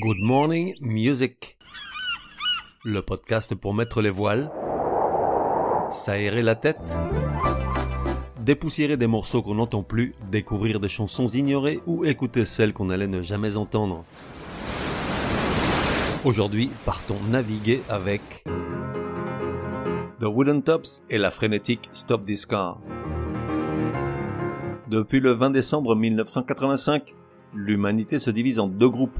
Good Morning Music. Le podcast pour mettre les voiles, s'aérer la tête, dépoussiérer des morceaux qu'on n'entend plus, découvrir des chansons ignorées ou écouter celles qu'on allait ne jamais entendre. Aujourd'hui, partons naviguer avec The Wooden Tops et la frénétique Stop This Car. Depuis le 20 décembre 1985, l'humanité se divise en deux groupes.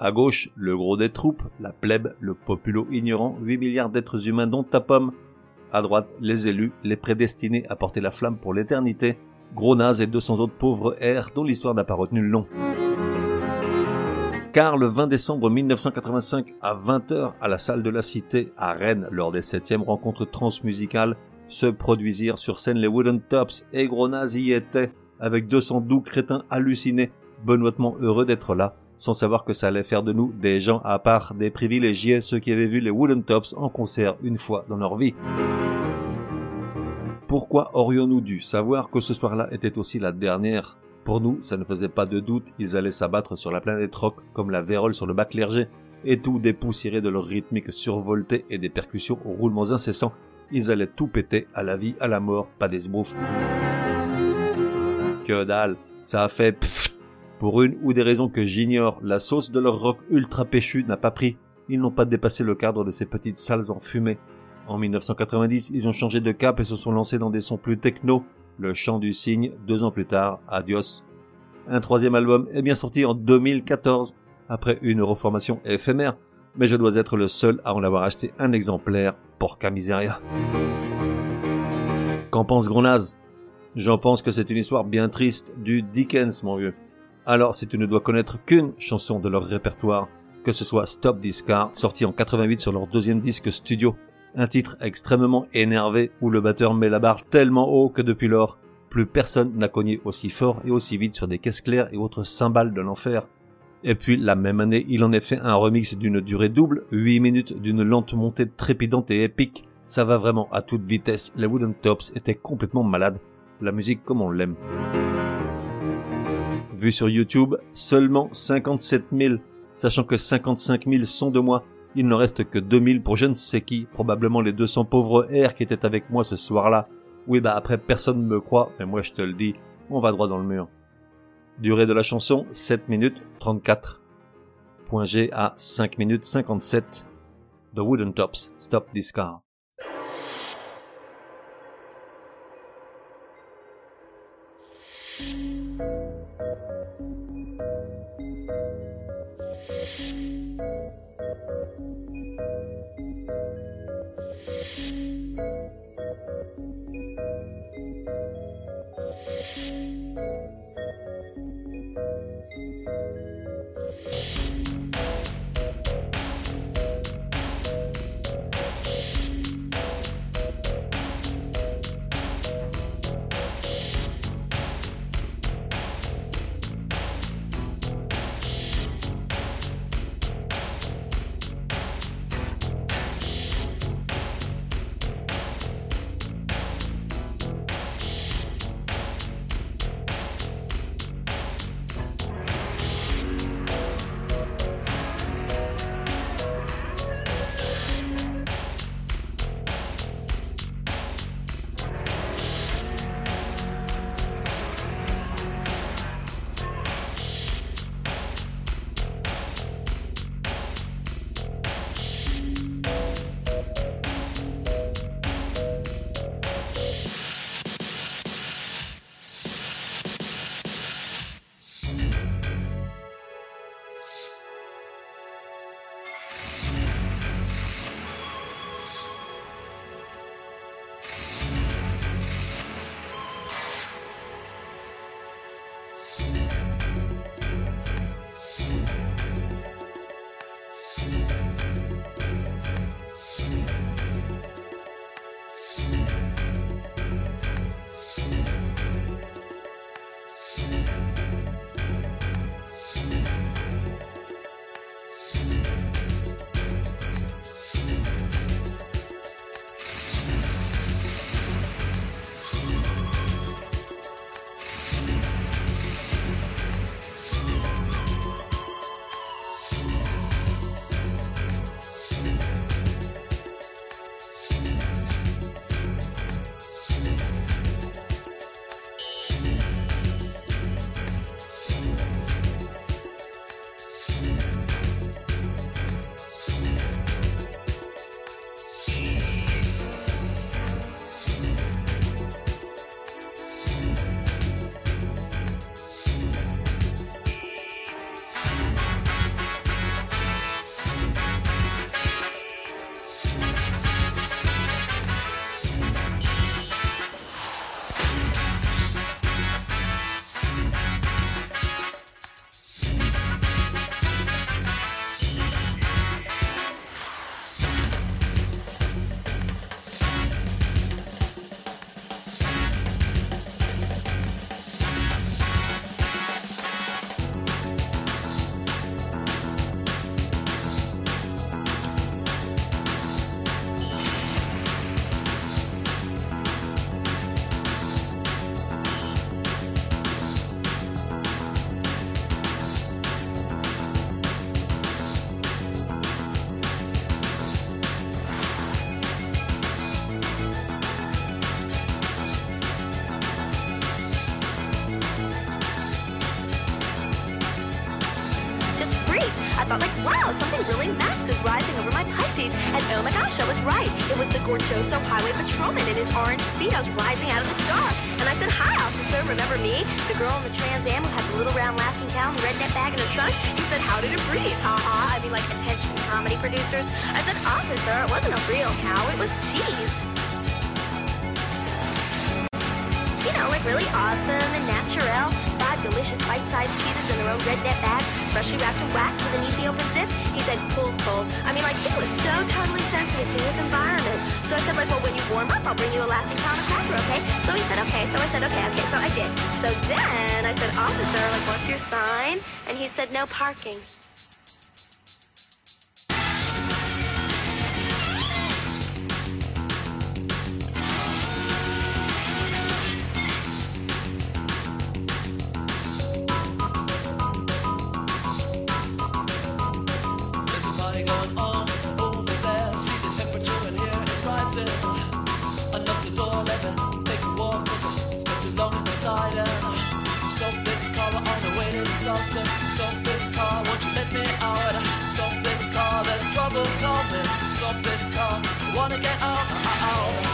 À gauche, le gros des troupes, la plèbe, le populo ignorant, 8 milliards d'êtres humains dont ta pomme. À droite, les élus, les prédestinés à porter la flamme pour l'éternité, gros nazes et 200 autres pauvres airs dont l'histoire n'a pas retenu le nom. Car le 20 décembre 1985 à 20h à la salle de la Cité à Rennes lors des 7e rencontres transmusicales se produisirent sur scène les Wooden Tops et gros nazes y étaient avec 200 doux crétins hallucinés, benoîtement heureux d'être là, sans savoir que ça allait faire de nous des gens à part, des privilégiés, ceux qui avaient vu les Wooden Tops en concert une fois dans leur vie. Pourquoi aurions-nous dû savoir que ce soir-là était aussi la dernière? Pour nous, ça ne faisait pas de doute, ils allaient s'abattre sur la planète rock comme la vérole sur le bac clergé, et tout dépoussiérer de leur rythmique survoltée et des percussions aux roulements incessants, ils allaient tout péter à la vie, à la mort, pas des sbouffes. Que dalle, ça a fait pour une ou des raisons que j'ignore, la sauce de leur rock ultra péchu n'a pas pris. Ils n'ont pas dépassé le cadre de ces petites salles enfumées. En 1990, ils ont changé de cap et se sont lancés dans des sons plus techno. Le chant du cygne, deux ans plus tard, adios. Un troisième album est bien sorti en 2014, après une reformation éphémère, mais je dois être le seul à en avoir acheté un exemplaire, porca miseria. Qu'en pense Gronaz? J'en pense que c'est une histoire bien triste du Dickens, mon vieux. Alors si tu ne dois connaître qu'une chanson de leur répertoire, que ce soit Stop This Car, sorti en 88 sur leur deuxième disque studio, un titre extrêmement énervé où le batteur met la barre tellement haut que depuis lors, plus personne n'a cogné aussi fort et aussi vite sur des caisses claires et autres cymbales de l'enfer. Et puis la même année, il en a fait un remix d'une durée double, 8 minutes d'une lente montée trépidante et épique. Ça va vraiment à toute vitesse, les Wooden Tops étaient complètement malades. La musique comme on l'aime vu sur YouTube, seulement 57 000, sachant que 55 000 sont de moi. Il ne reste que 2000 pour je ne sais qui, probablement les 200 pauvres airs qui étaient avec moi ce soir-là. Oui bah après personne ne me croit, mais moi je te le dis, on va droit dans le mur. Durée de la chanson, 7 minutes 34. Point G à 5 minutes 57. The Wooden Tops, Stop This Car. Wow, something really massive is rising over my Pisces. And oh my gosh, I was right. It was the Gorchoso Highway Patrolman in his orange speedos rising out of the star. And I said, hi, officer, remember me? The girl in the Trans Am who had the little round lasting cow and the redneck bag in her trunk? He said, how did it breathe? Ha-ha, I mean like attention comedy producers. I said, officer, it wasn't a real cow, it was cheese. You know, like really awesome delicious bite-sized in their own redneck bag, freshly wrapped in wax with an easy open zip. He said, cool, cold. I mean, like, he was so totally sensitive to his environment. So I said, like, well, when you warm up, I'll bring you a lasting pound of cracker, okay? So he said, okay. So I said, okay, okay. So I did. So then I said, officer, like, what's your sign? And he said, no parking. Disaster. Stop this car, won't you let me out? Stop this car, there's trouble coming. Stop this car, wanna get out. out.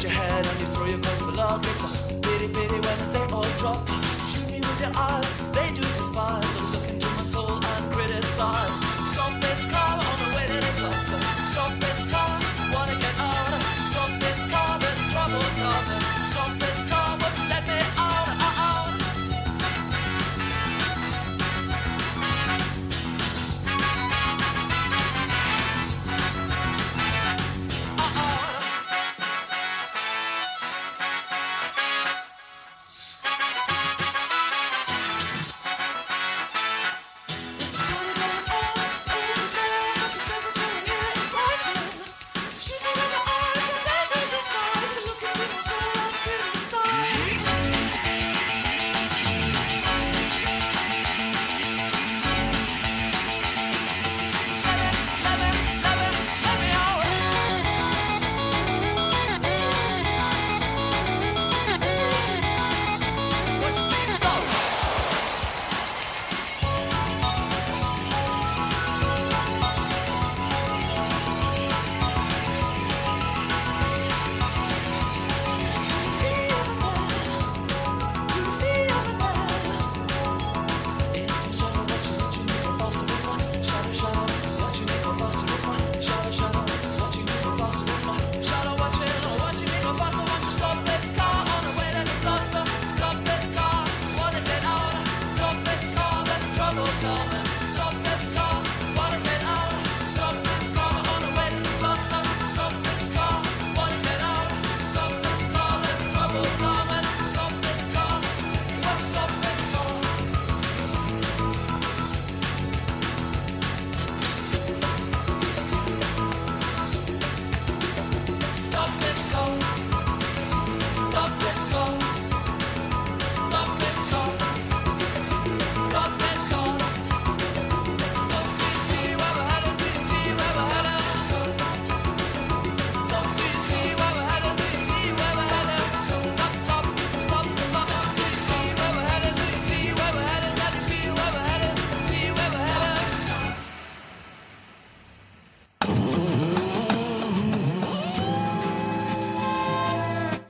Your head and you throw your coat below. It's a pity, pity when they all drop. Shoot me with your eyes, they do despise.